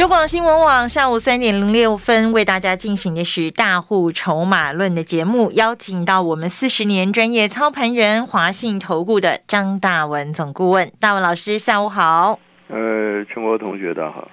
中广新闻网下午三点零六分为大家进行的是大户筹码论的节目，邀请到我们四十年专业操盘人华信投顾的张大文总顾问，大文老师下午好。呃，全国同学大家好。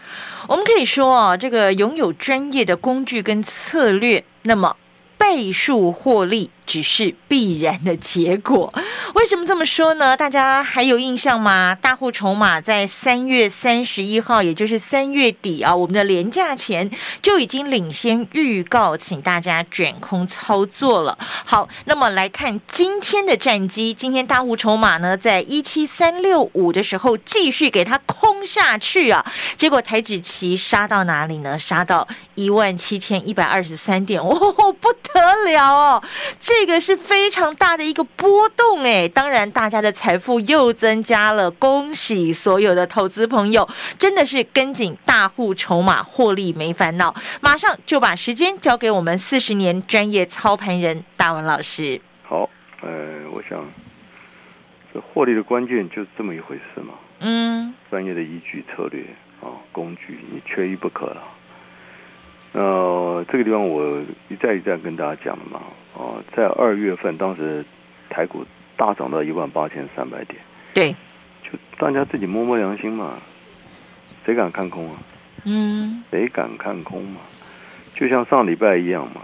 我们可以说哦，这个拥有专业的工具跟策略，那么倍数获利。只是必然的结果。为什么这么说呢？大家还有印象吗？大户筹码在三月三十一号，也就是三月底啊，我们的廉价前就已经领先预告，请大家卷空操作了。好，那么来看今天的战机。今天大户筹码呢，在一七三六五的时候继续给它空下去啊，结果台指期杀到哪里呢？杀到一万七千一百二十三点，哦，不得了哦！这这个是非常大的一个波动哎，当然大家的财富又增加了，恭喜所有的投资朋友，真的是跟紧大户筹码获利没烦恼。马上就把时间交给我们四十年专业操盘人大文老师。好，呃，我想这获利的关键就是这么一回事嘛。嗯，专业的依据、策略啊、工具，你缺一不可了。那这个地方我一再一再跟大家讲了嘛。哦，在二月份，当时台股大涨到一万八千三百点，对，就大家自己摸摸良心嘛，谁敢看空啊？嗯，谁敢看空嘛？就像上礼拜一样嘛，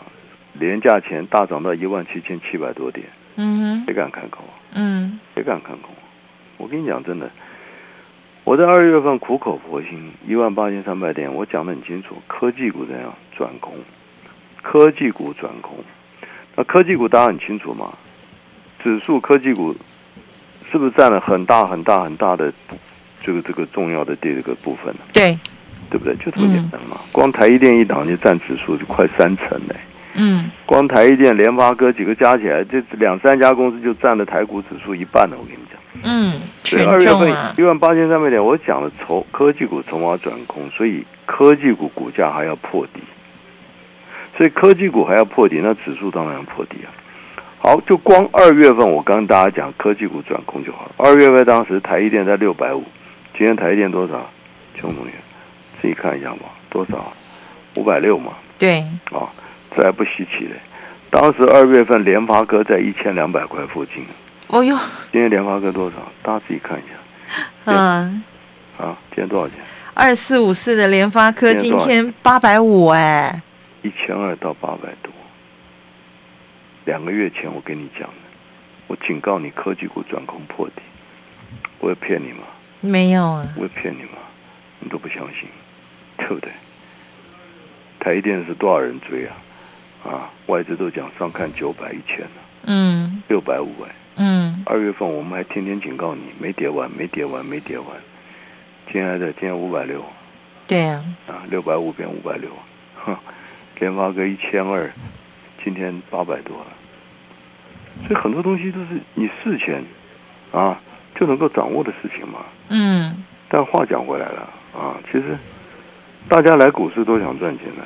廉价前大涨到一万七千七百多点，嗯，谁敢看空？嗯，谁敢看空？我跟你讲，真的，我在二月份苦口婆心，一万八千三百点，我讲的很清楚，科技股怎样转空？科技股转空。那科技股大家很清楚嘛？指数科技股是不是占了很大很大很大的这个这个重要的这个部分呢？对，对不对？就这么简单嘛。光台积电一档就占指数就快三成嘞。嗯。光台积电、联发科几个加起来，这两三家公司就占了台股指数一半了。我跟你讲。嗯。对，二月份一万八千三百点，我讲了筹科技股筹码转空，所以科技股股价还要破底。所以科技股还要破底，那指数当然要破底啊。好，就光二月份，我刚跟大家讲科技股转空就好了。二月份当时台积电在六百五，今天台积电多少？邱同学自己看一下嘛，多少？五百六嘛。对。啊，这还不稀奇嘞。当时二月份联发科在一千两百块附近。哦哟。今天联发科多少？大家自己看一下。嗯。啊，今天多少钱？二四五四的联发科今天八百五哎。一千二到八百多，两个月前我跟你讲的，我警告你科技股转空破底，我会骗你吗？没有啊。我会骗你吗？你都不相信，对不对？台电是多少人追啊？啊，外资都讲上看九百一千了，嗯，六百五哎，嗯，二月份我们还天天警告你，没跌完，没跌完，没跌完，亲爱的今天五百六，对呀，啊，六百五变五百六，哼。联发个一千二，今天八百多了，所以很多东西都是你事前啊就能够掌握的事情嘛。嗯。但话讲回来了啊，其实大家来股市都想赚钱的，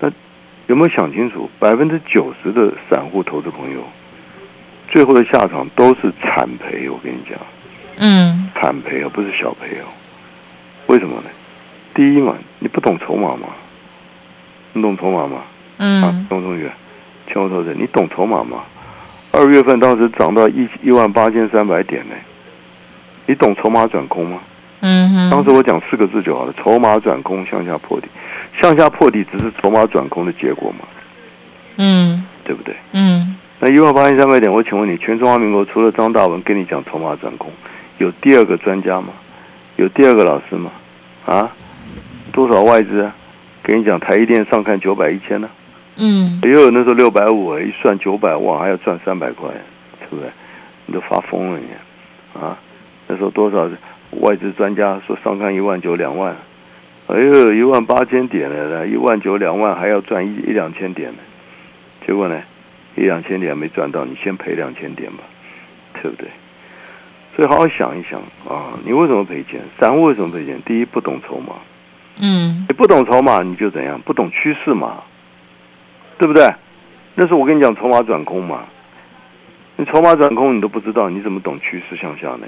那有没有想清楚？百分之九十的散户投资朋友，最后的下场都是惨赔。我跟你讲，嗯，惨赔而不是小赔哦。为什么呢？第一嘛，你不懂筹码嘛。你懂筹码吗？嗯。啊，董同学，请我投资，你懂筹码吗？二月份当时涨到一一万八千三百点呢，你懂筹码转空吗？嗯哼。当时我讲四个字就好了：筹码转空，向下破底。向下破底只是筹码转空的结果嘛？嗯。对不对？嗯。那一万八千三百点，我请问你，全中华民国除了张大文跟你讲筹码转空，有第二个专家吗？有第二个老师吗？啊？多少外资啊？跟你讲，台积电上看九百一千呢，嗯，也有那时候六百五，一算九百万还要赚三百块，对不对？你都发疯了你，啊，那时候多少外资专家说上看一万九两万，哎呦，一万八千点了，一万九两万还要赚一一两千点呢，结果呢，一两千点没赚到，你先赔两千点吧，对不对？所以好好想一想啊，你为什么赔钱？散户为什么赔钱？第一，不懂筹码。嗯你不懂筹码，你就怎样？不懂趋势嘛，对不对？那是我跟你讲筹码转空嘛。你筹码转空你都不知道，你怎么懂趋势向下呢？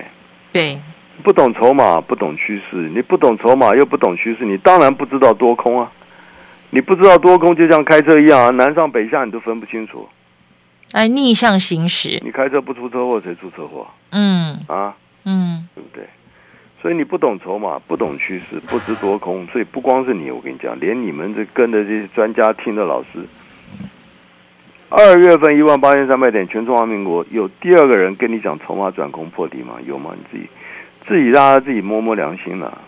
对，不懂筹码，不懂趋势，你不懂筹码又不懂趋势，你当然不知道多空啊。你不知道多空，就像开车一样啊，南上北下你都分不清楚。哎，逆向行驶，你开车不出车祸，谁出车祸嗯啊？嗯对不对？所以你不懂筹码，不懂趋势，不知多空，所以不光是你，我跟你讲，连你们这跟的这些专家听的老师，二月份一万八千三百点，全中华民国有第二个人跟你讲筹码转空破底吗？有吗？你自己自己大家自己摸摸良心了、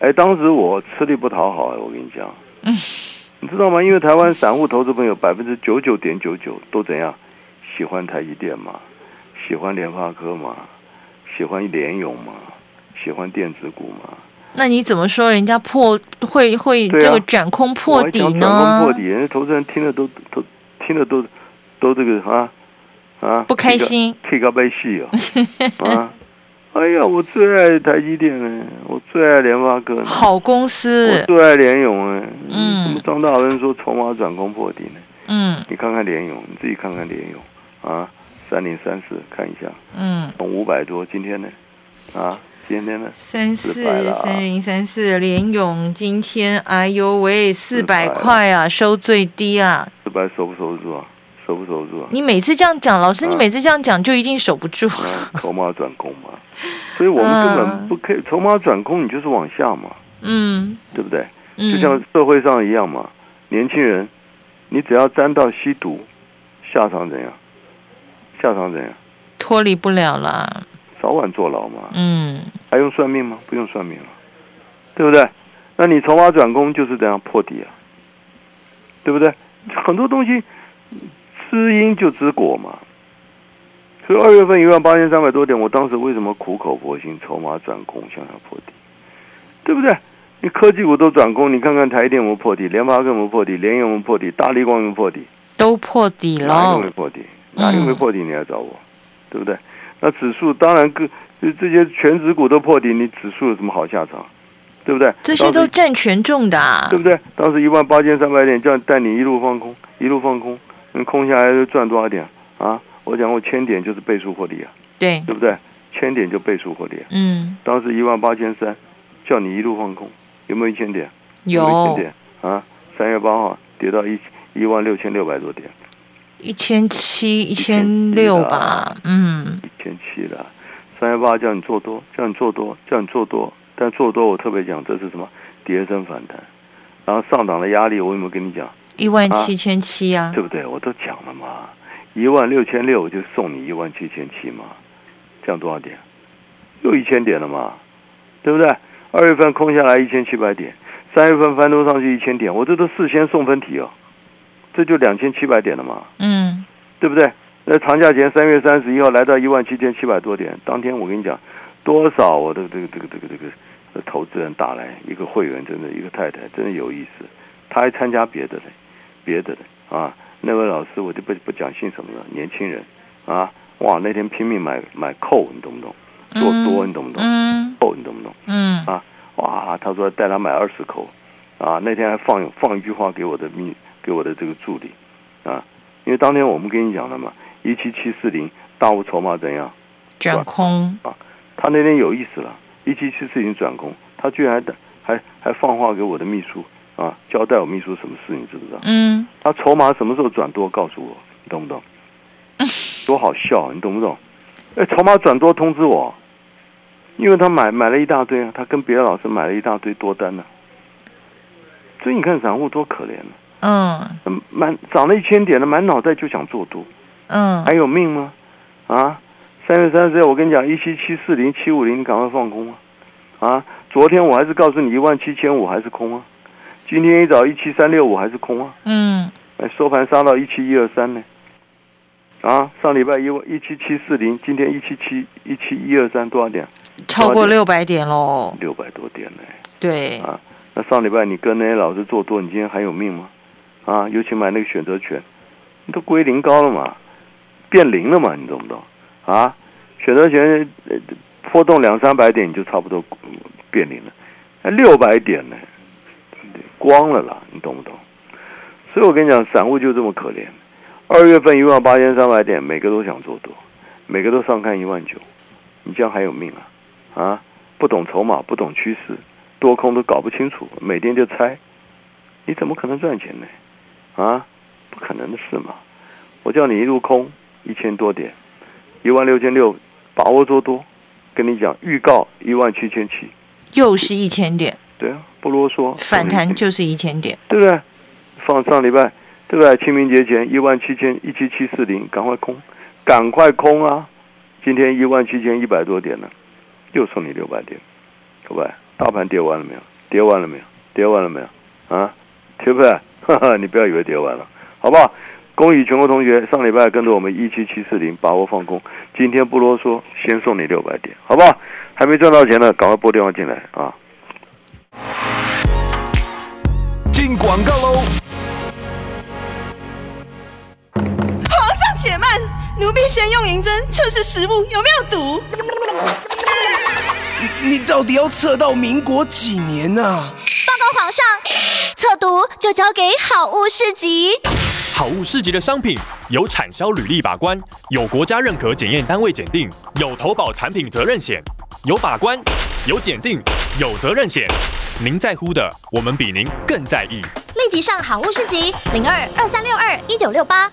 哎，当时我吃力不讨好，我跟你讲，嗯 你知道吗？因为台湾散户投资朋友百分之九九点九九都怎样？喜欢台积电嘛，喜欢联发科嘛，喜欢联咏嘛，喜欢电子股嘛。那你怎么说人家破会会这个转空破底呢？转空破底，人家投资人听了都都听了都都这个啊啊不开心，气高被戏哦 啊！哎呀，我最爱台积电呢，我最爱联发科，好公我司，最爱联咏哎。嗯怎么张大人说筹码转空破底呢？嗯你看看联咏，你自己看看联咏啊，三零三四看一下，嗯，从五百多，今天呢啊，今天呢三四400了啊三零三四联勇今天哎呦喂四百块啊，收最低啊！四百守不守得住啊？守不守得住啊？你每次这样讲，老师，你啊每次这样讲就一定守不住。啊，筹码转空嘛，所以我们根本不可以筹码转空，你就是往下嘛，嗯对不对？就嗯，像社会上一样嘛，年轻人，你只要沾到吸毒，下场怎样？下场怎样？脱离不了了。早晚坐牢嘛，嗯还用算命吗？不用算命了，对不对？那你筹码转空就是这样破底啊，对不对？很多东西知因就知果嘛。所以二月份一万八千三百多点，我当时为什么苦口婆心筹码转空向下破底，对不对？你科技股都转空，你看看台电有没有破底，联发科有没有破底，联咏有没有破底，大力光有没有破底？都破底了哪一个没。破底？哪一个没破底？你来找我，对不对？那指数当然各就这些全指股都破底，你指数有什么好下场？对不对？这些都占权重的、啊对，不对？当时一万八千三百点，叫带你一路放空，一路放空，你空下来就赚多少点啊？我讲过千点就是倍数获利啊，对，对不对？千点就倍数获利、啊。嗯，当时一万八千三，叫你一路放空，有没有一千点？没有一千点啊？三月八号跌到一一万六千六百多点，一千七、一千六吧，嗯一千七了。三月八叫你做多，叫你做多，叫你做多，但做多我特别讲这是什么？跌升反弹，然后上档的压力我有没有跟你讲？一万七千七啊，对不对？我都讲了嘛，一万六千六我就送你一万七千七嘛，这样多少点？又一千点了嘛，对不对？二月份空下来一千七百点，三月份翻多上去一千点，我这都事先送分题哦，这就两千七百点了嘛，嗯对不对？那长假前三月三十一号来到一万七千七百多点，当天我跟你讲，多少我的这个这个这个这个呃投资人打来一个会员，真的一个太太真的有意思，他还参加别的嘞，别的嘞啊，那位老师我就不不讲姓什么了，年轻人啊，哇，那天拼命买买扣，你懂不懂？做多你懂不懂？嗯扣你懂不懂？嗯啊哇，他说带他买二十口，啊，那天还放放一句话给我的秘给我的这个助理，啊，因为当天我们跟你讲了嘛，一七七四零大户筹码怎样？转空啊，他那天有意思了，一七七四零转空，他居然还还还放话给我的秘书啊，交代我秘书什么事，你知不知道？嗯他筹码什么时候转多，告诉我，你懂不懂？多好笑，你懂不懂？哎，筹码转多通知我，因为他买买了一大堆啊，他跟别的老师买了一大堆多单呢、所以你看散户多可怜啊，嗯满涨了一千点了，满脑袋就想做多，嗯还有命吗？啊，三月三十号我跟你讲，一七七四零七五零，你赶快放空啊！啊，昨天我还是告诉你一万七千五还是空啊，今天一早一七三六五还是空啊。嗯哎，收盘杀到一七一二三呢，啊，上礼拜一一七七四零，今天一七七一七一二三多少点？超过六百点喽，六百多点呢。对，啊，那上礼拜你跟那些老师做多，你今天还有命吗？啊，尤其买那个选择权，你都归零高了嘛，变零了嘛，你懂不懂？啊，选择权呃波动两三百点你就差不多变零了，那六百点呢，光了啦，你懂不懂？所以我跟你讲，散户就这么可怜。二月份一万八千三百点，每个都想做多，每个都上看一万九，你这样还有命啊？啊，不懂筹码，不懂趋势，多空都搞不清楚，每天就猜，你怎么可能赚钱呢？啊，不可能的事嘛！我叫你一路空一千多点，一万六千六，把握做多。跟你讲，预告一万七千七，又是一千点，对啊，不啰嗦，反弹就是一千点，对不对？放上礼拜，对不对？清明节前一万七千一七七四零，赶快空，赶快空啊！今天一万七千一百多点呢，又送你六百点，各位，大盘跌完了没有？跌完了没有？跌完了没有？啊，对不对？哈哈，你不要以为跌完了，好不好？恭喜全国同学，上礼拜跟着我们一七七四零把握放空，今天不啰嗦，先送你六百点，好不好？还没赚到钱的，赶快拨电话进来啊！进广告喽！皇上且慢，奴婢先用银针测试食物有没有毒。你到底要测到民国几年啊？报告皇上，测毒就交给好物市集。好物市集的商品有产销履历把关，有国家认可检验单位检定，有投保产品责任险，有把关，有检定，有责任险。您在乎的，我们比您更在意。立即上好物市集零二二三六二一九六八。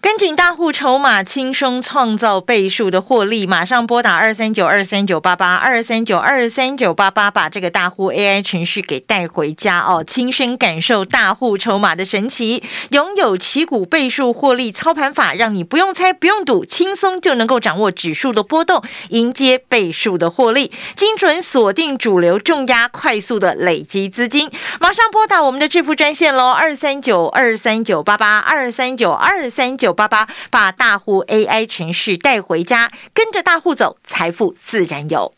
跟紧大户筹码，轻松创造倍数的获利。马上拨打二三九二三九八八二三九二三九八八，把这个大户 AI 程序给带回家哦，亲身感受大户筹码的神奇。拥有旗股倍数获利操盘法，让你不用猜，不用赌，轻松就能够掌握指数的波动，迎接倍数的获利，精准锁定主流重压，快速的累积资金。马上拨打我们的致富专线喽，二三九二三九八八二三九二三九。九八八，把大户 AI 程序带回家，跟着大户走，财富自然有。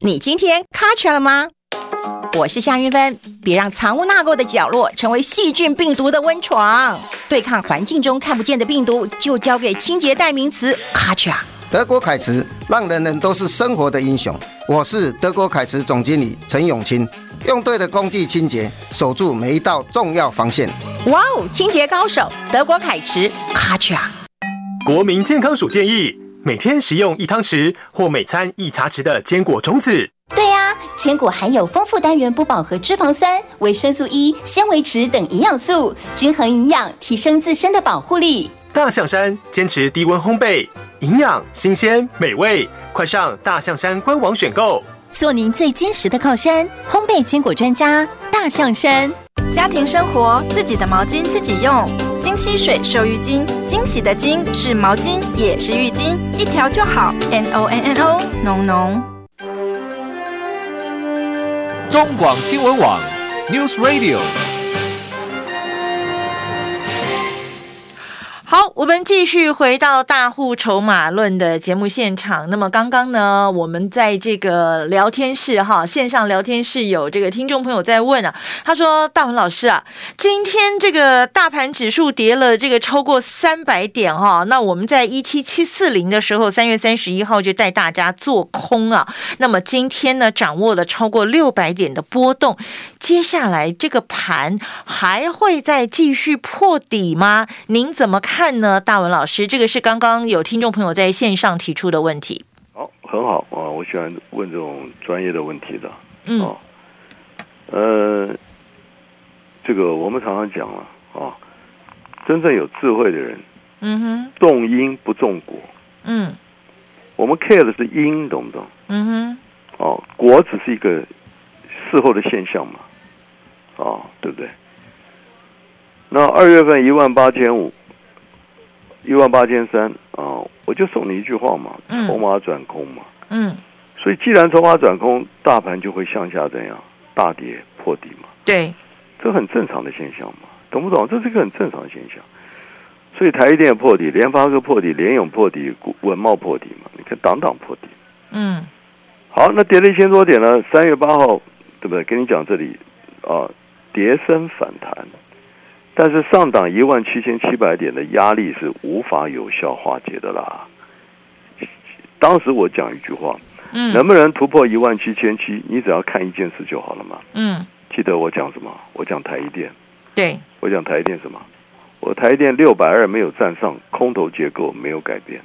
你今天卡起了吗？我是夏云芬，别让藏污纳垢的角落成为细菌病毒的温床。对抗环境中看不见的病毒，就交给清洁代名词卡恰。德国凯驰让人人都是生活的英雄。我是德国凯驰总经理陈永清，用对的工具清洁，守住每一道重要防线。哇哦，清洁高手，德国凯驰卡恰。国民健康署建议。每天食用一汤匙或每餐一茶匙的坚果种子。对呀，坚果含有丰富单元不饱和脂肪酸、维生素 E、纤维质等营养素，均衡营养，提升自身的保护力。大象山坚持低温烘焙，营养、新鲜、美味，快上大象山官网选购，做您最坚实的靠山。烘焙坚果专家，大象山。家庭生活，自己的毛巾自己用。金溪水收浴巾，惊喜的“金”是毛巾，也是浴巾，一条就好。N O N N O，浓浓。中广新闻网，News Radio。好，我们继续回到大户筹码论的节目现场。那么刚刚呢，我们在这个聊天室哈，线上聊天室有这个听众朋友在问啊，他说：“大文老师啊，今天这个大盘指数跌了这个超过三百点哈，那我们在一七七四零的时候，三月三十一号就带大家做空啊。那么今天呢，掌握了超过六百点的波动，接下来这个盘还会再继续破底吗？您怎么看？”看呢，大文老师，这个是刚刚有听众朋友在线上提出的问题。好，很好啊，我喜欢问这种专业的问题的。嗯，呃，这个我们常常讲了啊，真正有智慧的人，嗯哼，种因不重果。嗯，我们 care 的是因，懂不懂？嗯哼，哦，果只是一个事后的现象嘛，哦，对不对？那二月份一万八千五。一万八千三啊，我就送你一句话嘛，嗯筹码转空嘛。嗯，所以既然筹码转空，大盘就会向下这样大跌破底嘛，对，这很正常的现象嘛，懂不懂？这是一个很正常的现象。所以台积电破底，联发科破底，联永破底，股文茂破底嘛，你看档档破底。嗯好，那跌了一千多点呢？三月八号，对不对？跟你讲这里啊，跌升反弹，但是上档一万七千七百点的压力是无法有效化解的啦。当时我讲一句话，嗯，能不能突破一万七千七？你只要看一件事就好了嘛。嗯，记得我讲什么？我讲台一电，对，我讲台一电什么？我台一电六百二没有站上，空头结构没有改变。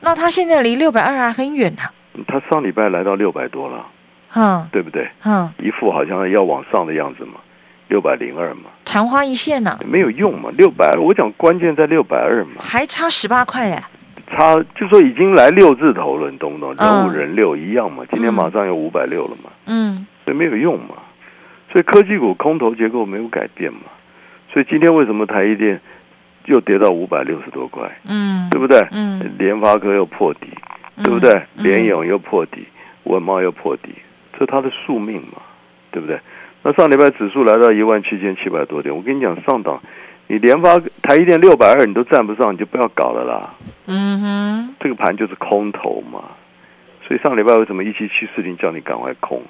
那它现在离六百二还很远呢、它上礼拜来到六百多了，哼对不对？哼，一副好像要往上的样子嘛，六百零二嘛，昙花一现啊、没有用嘛，六百，我讲关键在六百二嘛，还差十八块哎。差就说已经来六字头了，你懂不懂？嗯。人五人六一样嘛，今天马上有五百六了嘛，嗯。所以没有用嘛，所以科技股空头结构没有改变嘛，所以今天为什么台积电又跌到五百六十多块，嗯，对不对？嗯，联发科又破底，对不对？联咏又破底，文茂又破底，这是它的宿命嘛，对不对？那上礼拜指数来到一万七千七百多点，我跟你讲，上档你连发台一电六百二你都站不上，你就不要搞了啦。嗯哼，这个盘就是空头嘛，所以上礼拜为什么一七七四零叫你赶快空，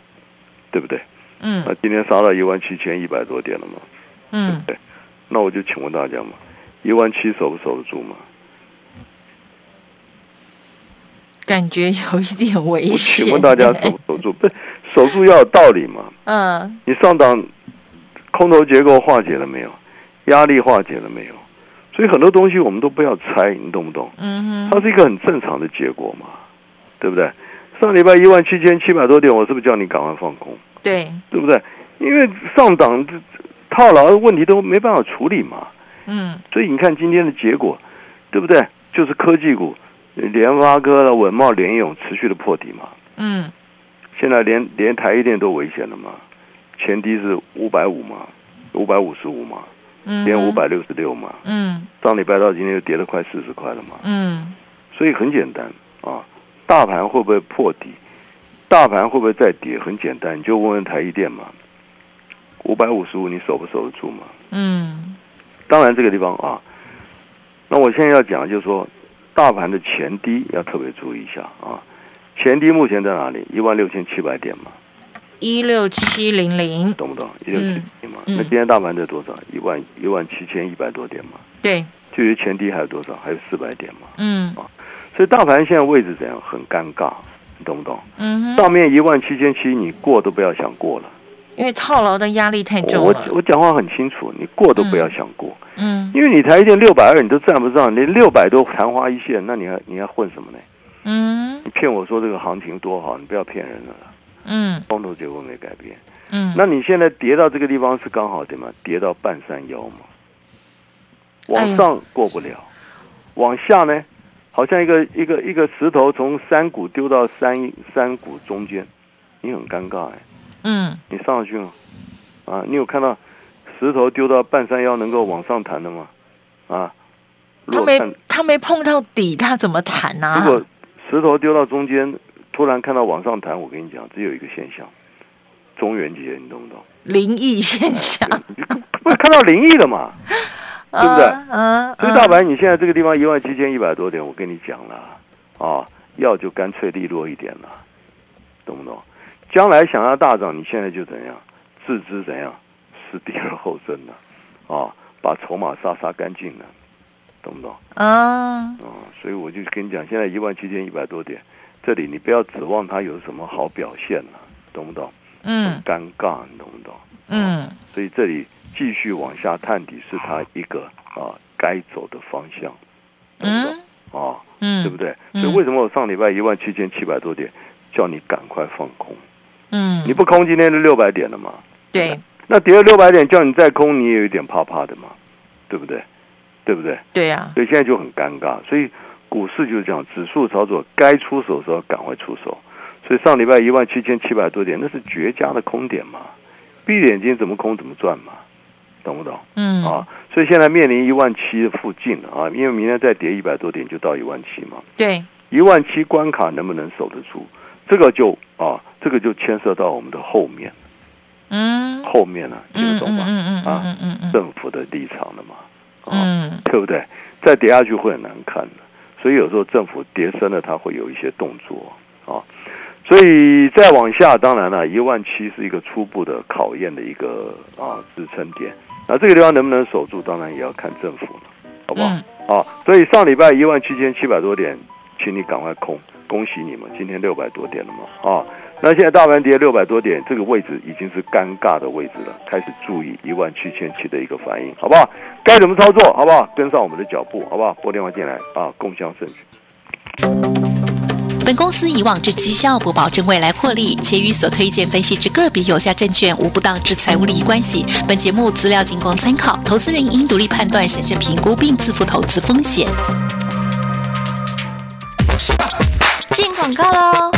对不对？嗯那今天杀到一万七千一百多点了嘛，嗯，对，那我就请问大家嘛，一万七守不守得住嘛？感觉有一点危我险。请问大家守不守住？不 是守住要有道理嘛？嗯你上档空头结构化解了没有？压力化解了没有？所以很多东西我们都不要猜，你懂不懂？嗯哼，它是一个很正常的结果嘛，对不对？上礼拜一万七千七百多点，我是不是叫你赶快放空？对，对不对？因为上档套牢的问题都没办法处理嘛，嗯所以你看今天的结果，对不对？就是科技股，联发科了、文茂、联咏持续的破底嘛。嗯现在连连台一电都危险了嘛，前低是五百五嘛，五百五十五嘛，嗯，连五百六十六嘛，嗯。上礼拜到今天又跌了快四十块了嘛，嗯。所以很简单啊，大盘会不会破底？大盘会不会再跌？很简单，你就问问台一电嘛，五百五十五你守不守得住嘛？嗯。当然这个地方啊，那我现在要讲的就是说，大盘的前低要特别注意一下啊，前低目前在哪里？一万六千七百点嘛，一六七零零，懂不懂？一六七零嘛，嗯那今天大盘在多少？一万一万七千一百多点嘛，对，距离前低还有多少？还有四百点嘛，嗯啊所以大盘现在位置怎样？很尴尬，你懂不懂？嗯，上面一万七千七，你过都不要想过了。因为套牢的压力太重我了。我讲话很清楚，你过都不要想过，嗯因为你台积电六百二你都站不上，连六百多昙花一现，那你还你还混什么呢？嗯你骗我说这个行情多好，你不要骗人了，嗯光头结构没改变。嗯，那你现在跌到这个地方是刚好对吗？跌到半山腰嘛，哎呦往上过不了，往下呢，好像一个一个一个石头从山谷丢到山山谷中间，你很尴尬哎。嗯你上去吗？啊，你有看到石头丢到半山腰能够往上弹的吗？啊，他没他没碰到底，他怎么弹啊？如果石头丢到中间，突然看到往上弹，我跟你讲，只有一个现象，中元节，你懂不懂？灵异现象，不是看到灵异了嘛？对不对？嗯，所以大白你现在这个地方一万七千一百多点，我跟你讲了啊，要就干脆利落一点了，懂不懂？将来想要大涨，你现在就怎样自知怎样是第而后生了啊，把筹码杀杀干净了，懂不懂？嗯啊，所以我就跟你讲，现在一万七千一百多点，这里你不要指望它有什么好表现了，懂不懂？嗯尴尬，你懂不懂？嗯所以这里继续往下探底是它一个啊该走的方向，懂不懂？嗯啊，嗯，对不对？嗯所以为什么我上礼拜一万七千七百多点，叫你赶快放空？嗯，你不空，今天就六百点了嘛？对那跌了六百点，叫你再空，你也有一点怕怕的嘛，对不对？对不对？对呀，所以现在就很尴尬。所以股市就是这样，指数操作该出手的时候赶快出手。所以上礼拜一万七千七百多点，那是绝佳的空点嘛，闭着眼睛怎么空怎么赚嘛，懂不懂？嗯啊，所以现在面临一万七的附近了啊，因为明天再跌一百多点就到一万七嘛，对，一万七关卡能不能守得住？这个就啊，这个就牵涉到我们的后面，嗯后面呢、啊，听得懂吗？嗯嗯嗯啊，嗯政府的立场了嘛，啊，嗯对不对？再跌下去会很难看的，所以有时候政府跌深了，它会有一些动作啊。所以再往下，当然了，一万七是一个初步的考验的一个啊支撑点。那这个地方能不能守住，当然也要看政府了，好不好？嗯啊，所以上礼拜一万七千七百多点，请你赶快空，恭喜你们，今天六百多点了嘛，啊，那现在大盘跌六百多点，这个位置已经是尴尬的位置了，开始注意一万七千七的一个反应，好不好？该怎么操作，好不好？跟上我们的脚步，好不好？拨电话进来啊，共享盛举。本公司以往之绩效不保证未来获利，且与所推荐分析之个别有价证券无不当之财务利益关系。本节目资料仅供参考，投资人应独立判断、审慎评估并自负投资风险。进广告喽！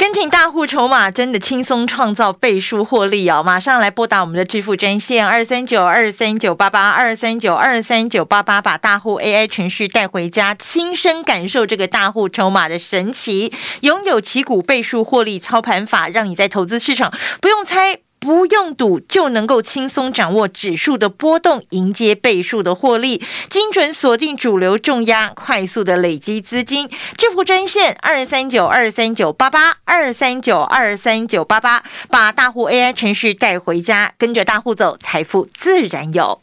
跟紧大户筹码，真的轻松创造倍数获利哦！马上来拨打我们的支付专线二三九二三九八八二三九二三九八八，把大户 AI 程序带回家，亲身感受这个大户筹码的神奇，拥有旗鼓倍数获利操盘法，让你在投资市场不用猜。不用赌就能够轻松掌握指数的波动，迎接倍数的获利，精准锁定主流重压，快速的累积资金。致富专线二三九二三九八八二三九二三九八八，把大户 AI 程序带回家，跟着大户走，财富自然有。